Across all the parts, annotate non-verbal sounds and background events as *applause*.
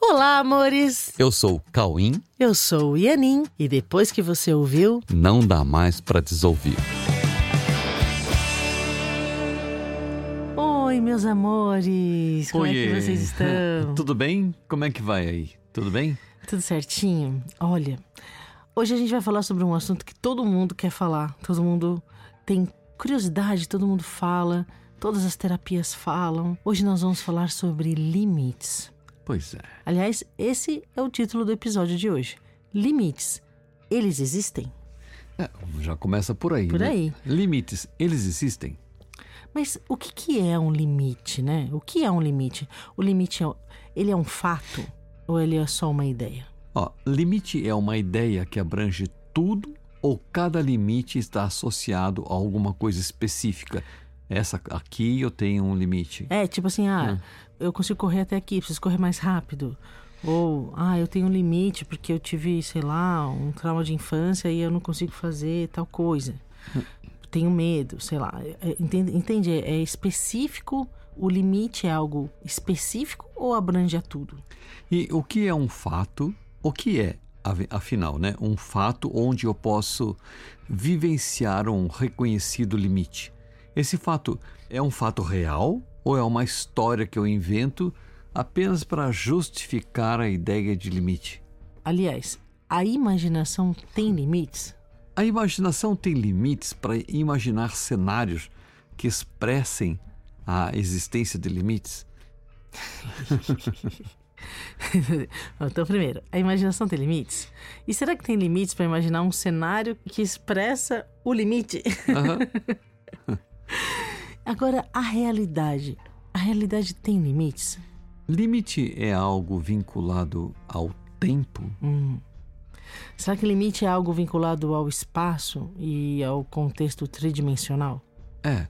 Olá, amores! Eu sou o Cauim. Eu sou o Ianin e depois que você ouviu, Não dá mais pra desouvir. Oi, meus amores! Como é Oiê. que vocês *laughs* estão? Tudo bem? Como é que vai aí? Tudo bem? Tudo certinho? Olha, hoje a gente vai falar sobre um assunto que todo mundo quer falar, todo mundo tem curiosidade, todo mundo fala, todas as terapias falam. Hoje nós vamos falar sobre limites. Pois é. Aliás, esse é o título do episódio de hoje. Limites. Eles existem? É, Já começa por aí. Por né? aí. Limites, eles existem? Mas o que, que é um limite, né? O que é um limite? O limite é, ele é um fato ou ele é só uma ideia? Ó, limite é uma ideia que abrange tudo ou cada limite está associado a alguma coisa específica. Essa aqui eu tenho um limite. É, tipo assim, ah, eu consigo correr até aqui, preciso correr mais rápido. Ou, ah, eu tenho um limite porque eu tive, sei lá, um trauma de infância e eu não consigo fazer tal coisa. Tenho medo, sei lá. É, Entende? entende? É específico? O limite é algo específico ou abrange a tudo? E o que é um fato? O que é, afinal, né? Um fato onde eu posso vivenciar um reconhecido limite. Esse fato é um fato real ou é uma história que eu invento apenas para justificar a ideia de limite? Aliás, a imaginação tem limites? A imaginação tem limites para imaginar cenários que expressem a existência de limites? *laughs* então, primeiro, a imaginação tem limites? E será que tem limites para imaginar um cenário que expressa o limite? Aham. *laughs* Agora, a realidade. A realidade tem limites? Limite é algo vinculado ao tempo? Hum. Será que limite é algo vinculado ao espaço e ao contexto tridimensional? É.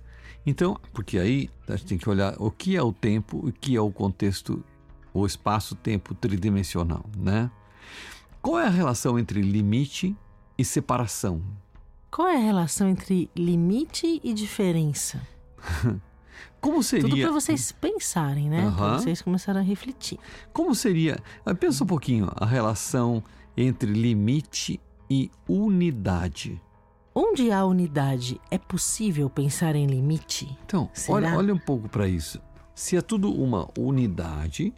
Então, porque aí a gente tem que olhar o que é o tempo e o que é o contexto, o espaço-tempo tridimensional, né? Qual é a relação entre limite e separação? Qual é a relação entre limite e diferença? *laughs* Como Tudo seria? para vocês pensarem, né? Para Aham. vocês começarem a refletir. Como seria? ah, Pensa um pouquinho a relação entre limite e unidade. Onde há unidade, é possível pensar em limite? Então, olha, olha um pouco para isso. Se é tudo uma unidade,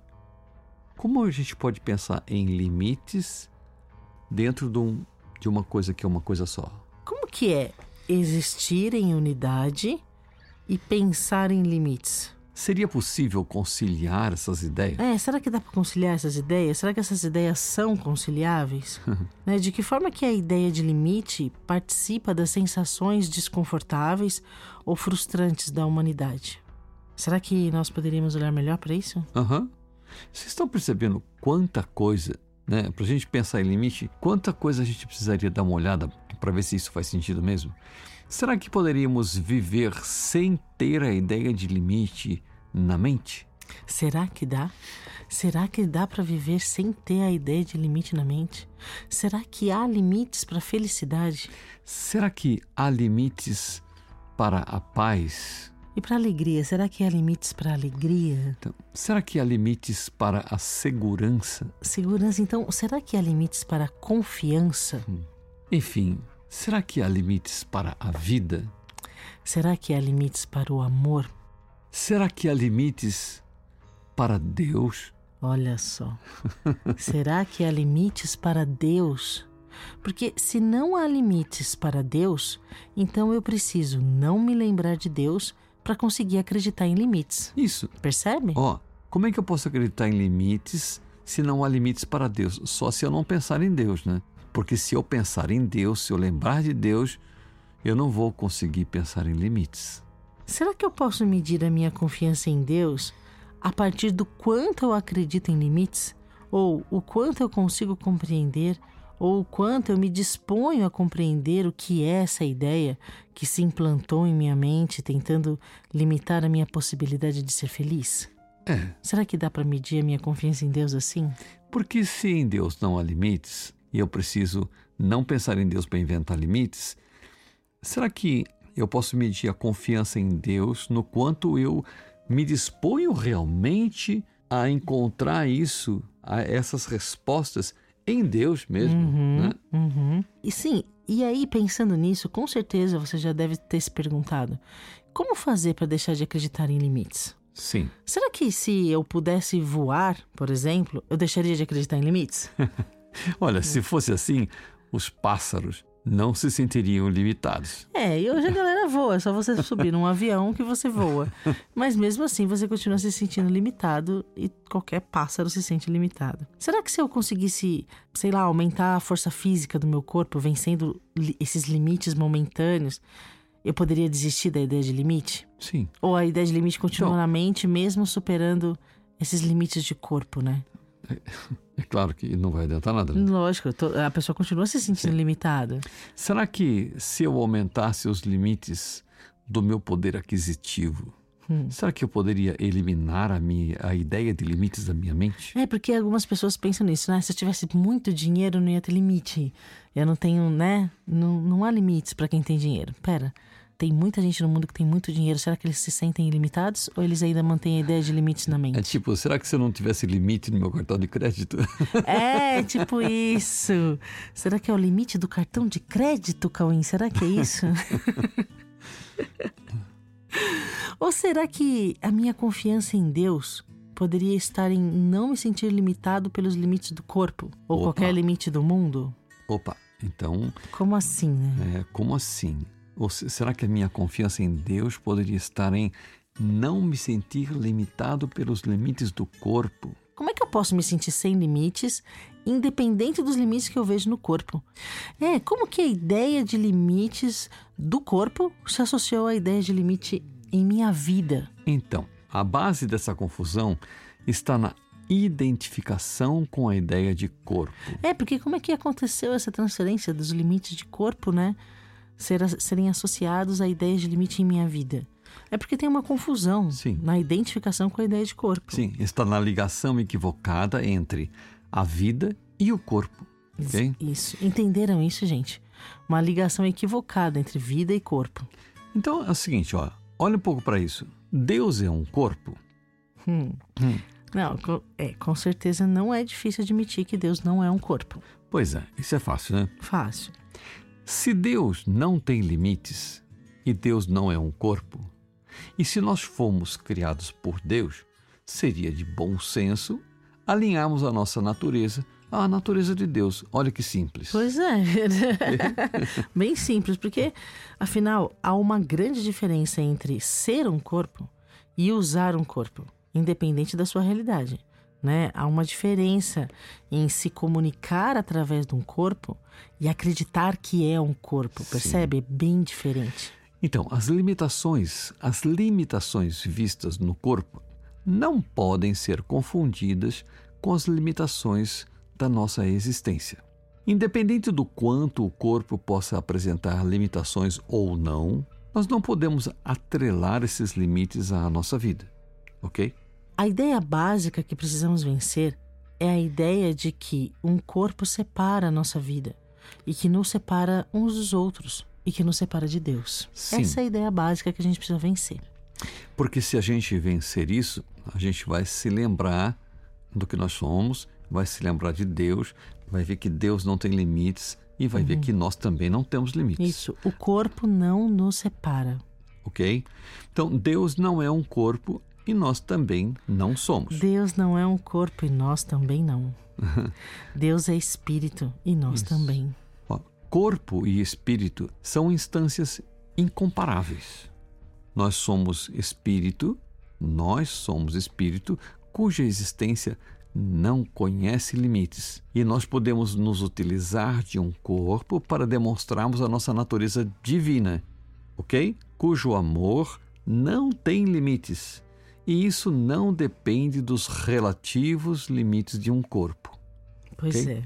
como a gente pode pensar em limites dentro de, um- de uma coisa que é uma coisa só? Que é existir em unidade e pensar em limites? Seria possível conciliar essas ideias? É, será que dá para conciliar essas ideias? Será que essas ideias são conciliáveis? *laughs* Né, De que forma que a ideia de limite participa das sensações desconfortáveis ou frustrantes da humanidade? Será que nós poderíamos olhar melhor para isso? Aham. Vocês estão percebendo quanta coisa, né? Para a gente pensar em limite, quanta coisa a gente precisaria dar uma olhada para ver se isso faz sentido mesmo? Será que poderíamos viver sem ter a ideia de limite na mente? Será que dá? Será que dá para viver sem ter a ideia de limite na mente? Será que há limites para a felicidade Será que há limites para a paz? E para alegria? Será que há limites para alegria? Então, será que há limites para a segurança? Segurança, então, será que há limites para a confiança? Enfim, será que há limites para a vida? Será que há limites para o amor? Será que há limites para Deus? Olha só. *laughs* Será que há limites para Deus? Porque se não há limites para Deus, então eu preciso não me lembrar de Deus para conseguir acreditar em limites. Isso. Percebe? Ó, como é que eu posso acreditar em limites se não há limites para Deus? Só se eu não pensar em Deus, né? Porque se eu pensar em Deus, se eu lembrar de Deus, eu não vou conseguir pensar em limites. Será que eu posso medir a minha confiança em Deus a partir do quanto eu acredito em limites? Ou o quanto eu consigo compreender? Ou o quanto eu me disponho a compreender o que é essa ideia que se implantou em minha mente, tentando limitar a minha possibilidade de ser feliz? É, Será que dá para medir a minha confiança em Deus assim? porque se em Deus não há limites e eu preciso não pensar em Deus para inventar limites, será que eu posso medir a confiança em Deus no quanto eu me disponho realmente a encontrar isso a essas respostas em Deus mesmo. Uhum, né? uhum. E sim, e aí pensando nisso, com certeza você já deve ter se perguntado: como fazer para deixar de acreditar em limites? Sim. Será que se eu pudesse voar, por exemplo, eu deixaria de acreditar em limites? *laughs* Olha, se fosse assim, os pássaros não se sentiriam limitados. É, e hoje a galera voa, é só você subir num avião que você voa. Mas mesmo assim você continua se sentindo limitado e qualquer pássaro se sente limitado. Será que se eu conseguisse, sei lá, aumentar a força física do meu corpo, vencendo esses limites momentâneos, eu poderia desistir da ideia de limite? Sim. Ou a ideia de limite continua Então- na mente, mesmo superando esses limites de corpo, né? *laughs* É claro que não vai adiantar nada. né? Lógico, a pessoa continua se sentindo limitada. Será que se eu aumentasse os limites do meu poder aquisitivo, Hum. será que eu poderia eliminar a, minha, a ideia de limites da minha mente? É, porque algumas pessoas pensam nisso, né? Se eu tivesse muito dinheiro, não ia ter limite. Eu não tenho, né? Não, não há limites para quem tem dinheiro. Pera, tem muita gente no mundo que tem muito dinheiro. Será que eles se sentem ilimitados ou eles ainda mantêm a ideia de limites na É mente? tipo, será que se eu não tivesse limite no meu cartão de crédito? *laughs* É, tipo isso. Será que é o limite do cartão de crédito, Cauim? Será que é isso? *laughs* Ou será que a minha confiança em Deus poderia estar em não me sentir limitado pelos limites do corpo ou Opa. qualquer limite do mundo? Opa, então, Como assim, né? é, como assim? Ou se- será que a minha confiança em Deus poderia estar em não me sentir limitado pelos limites do corpo? Como é que eu posso me sentir sem limites, independente dos limites que eu vejo no corpo? É, como que a ideia de limites do corpo se associou à ideia de limite em minha vida? Então, a base dessa confusão está na identificação com a ideia de corpo. É, porque como é que aconteceu essa transferência dos limites de corpo, né? Ser, serem associados à ideia de limite em minha vida? É porque tem uma confusão Sim. na identificação com a ideia de corpo. Sim, está na ligação equivocada entre a vida e o corpo. Ok? Isso. Entenderam isso, gente? Uma ligação equivocada entre vida e corpo. Então é o seguinte, ó, olha um pouco para isso. Deus é um corpo? Hum. Não, com, é, com certeza não é difícil admitir que Deus não é um corpo. Pois é, isso é fácil, né? Fácil. Se Deus não tem limites e Deus não é um corpo, e se nós fomos criados por Deus, seria de bom senso alinharmos a nossa natureza à natureza de Deus. Olha que simples. Pois é. *laughs* Bem simples, porque afinal há uma grande diferença entre ser um corpo e usar um corpo, independente da sua realidade. Né? Há uma diferença em se comunicar através de um corpo e acreditar que é um corpo, Sim. percebe? É bem diferente. Então, as limitações, as limitações vistas no corpo não podem ser confundidas com as limitações da nossa existência. Independente do quanto o corpo possa apresentar limitações ou não, nós não podemos atrelar esses limites à nossa vida, ok? A ideia básica que precisamos vencer é a ideia de que um corpo separa a nossa vida e que nos separa uns dos outros e que nos separa de Deus. Sim. Essa é a ideia básica que a gente precisa vencer. Porque se a gente vencer isso, a gente vai se lembrar do que nós somos, vai se lembrar de Deus, vai ver que Deus não tem limites e vai ver que nós também não temos limites. Isso, o corpo não nos separa. Ok? Então, Deus não é um corpo e nós também não somos. Deus não é um corpo e nós também não. *laughs* Deus é espírito e nós também. Ó, Corpo e espírito são instâncias incomparáveis. Nós somos espírito, nós somos espírito cuja existência não conhece limites. E nós podemos nos utilizar de um corpo para demonstrarmos a nossa natureza divina, ok? Cujo amor não tem limites. E isso não depende dos relativos limites de um corpo. Pois Ok. é,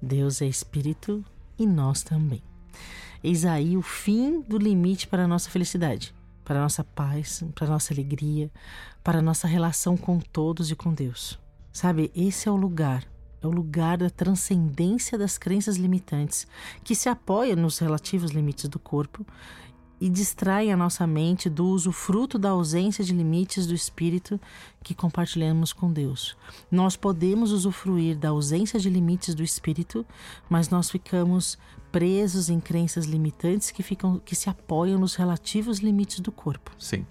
Deus é espírito e nós também. Eis aí o fim do limite para a nossa felicidade, para a nossa paz, para a nossa alegria, para a nossa relação com todos e com Deus. Sabe, esse é o lugar, é o lugar da transcendência das crenças limitantes, que se apoia nos relativos limites do corpo e distraem a nossa mente do uso fruto da ausência de limites do espírito que compartilhamos com Deus. Nós podemos usufruir da ausência de limites do espírito, mas nós ficamos presos em crenças limitantes que ficam que se apoiam nos relativos limites do corpo. Sim.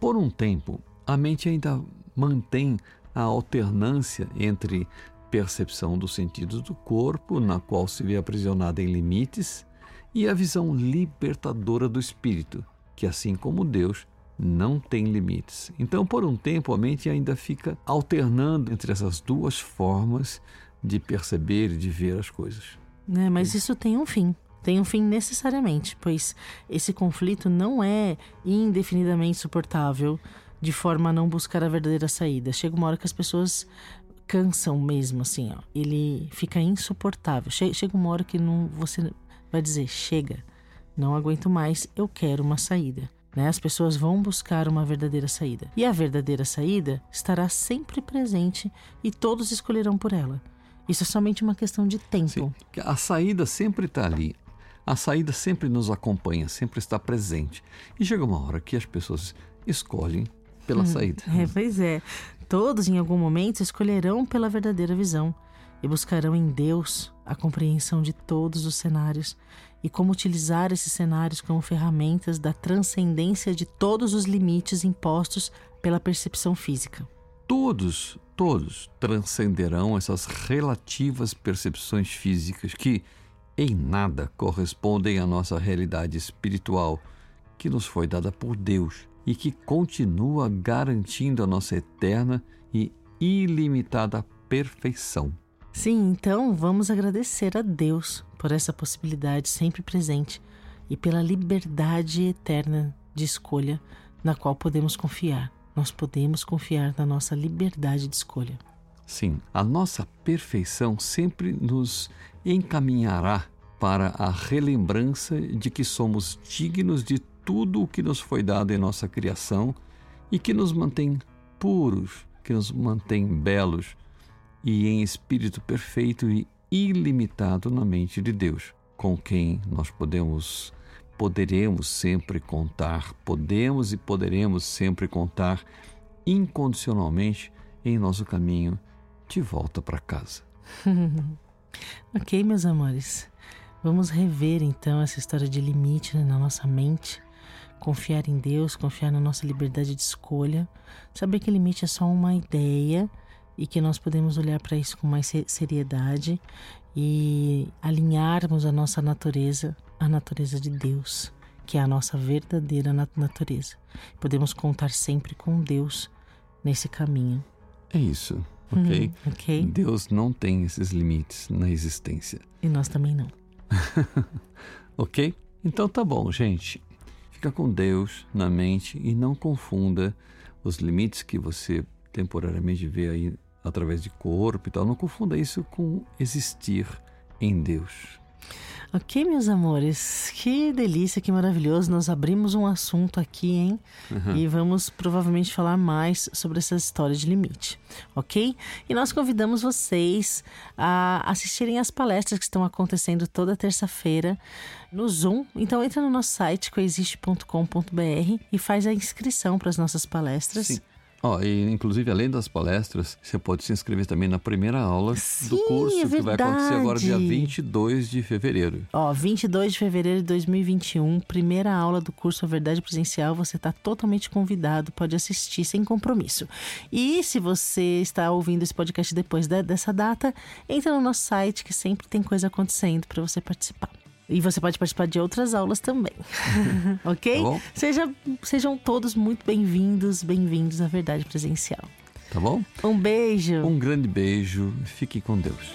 Por um tempo, a mente ainda mantém a alternância entre percepção dos sentidos do corpo, na qual se vê aprisionada em limites, e a visão libertadora do espírito, que assim como Deus não tem limites. Então, por um tempo, a mente ainda fica alternando entre essas duas formas de perceber e de ver as coisas. É, mas isso tem um fim. Tem um fim necessariamente, pois esse conflito não é indefinidamente suportável de forma a não buscar a verdadeira saída. Chega uma hora que as pessoas cansam mesmo, assim, ó. Ele fica insuportável. Chega uma hora que não, você vai dizer: chega, não aguento mais, eu quero uma saída. Né? As pessoas vão buscar uma verdadeira saída. E a verdadeira saída estará sempre presente e todos escolherão por ela. Isso é somente uma questão de tempo. Sim, a saída sempre está ali. A saída sempre nos acompanha, sempre está presente. E chega uma hora que as pessoas escolhem pela hum, saída. É, pois é. Todos, em algum momento, escolherão pela verdadeira visão e buscarão em Deus a compreensão de todos os cenários e como utilizar esses cenários como ferramentas da transcendência de todos os limites impostos pela percepção física. Todos, todos transcenderão essas relativas percepções físicas que, em nada, correspondem à nossa realidade espiritual que nos foi dada por Deus e que continua garantindo a nossa eterna e ilimitada perfeição. Sim, então vamos agradecer a Deus por essa possibilidade sempre presente e pela liberdade eterna de escolha na qual podemos confiar. Nós podemos confiar na nossa liberdade de escolha. Sim, a nossa perfeição sempre nos encaminhará para a relembrança de que somos dignos de tudo o que nos foi dado em nossa criação e que nos mantém puros, que nos mantém belos e em espírito perfeito e ilimitado na mente de Deus, com quem nós podemos poderemos sempre contar, podemos e poderemos sempre contar incondicionalmente em nosso caminho de volta para casa. *laughs* ok, meus amores. Vamos rever então essa história de limite na nossa mente, confiar em Deus, confiar na nossa liberdade de escolha, saber que limite é só uma ideia e que nós podemos olhar para isso com mais seriedade e alinharmos a nossa natureza à natureza de Deus, que é a nossa verdadeira natureza. Podemos contar sempre com Deus nesse caminho. É isso, ok? Hum, ok. Deus não tem esses limites na existência. E nós também não. *laughs* ok? Então tá bom, gente. Fica com Deus na mente e não confunda os limites que você temporariamente vê aí através de corpo e tal. Não confunda isso com existir em Deus. Ok, meus amores, que delícia, que maravilhoso. Nós abrimos um assunto aqui, hein? Uhum. E vamos provavelmente falar mais sobre essa história de limite, ok? E nós convidamos vocês a assistirem as palestras que estão acontecendo toda terça-feira no Zoom. Então entra no nosso site coexiste.com.br e faz a inscrição para as nossas palestras. Sim. Oh, e, inclusive, além das palestras, você pode se inscrever também na primeira aula Sim, do curso é que vai acontecer agora dia 22 de fevereiro. Ó, 22 de fevereiro de 2021, primeira aula do curso A Verdade Presencial. Você está totalmente convidado, pode assistir sem compromisso. E se você está ouvindo esse podcast depois de, dessa data, entra no nosso site que sempre tem coisa acontecendo para você participar. E você pode participar de outras aulas também. *laughs* ok? Tá Seja, sejam todos muito bem-vindos, bem-vindos à Verdade Presencial. Tá bom? Um beijo. Um grande beijo. Fique com Deus.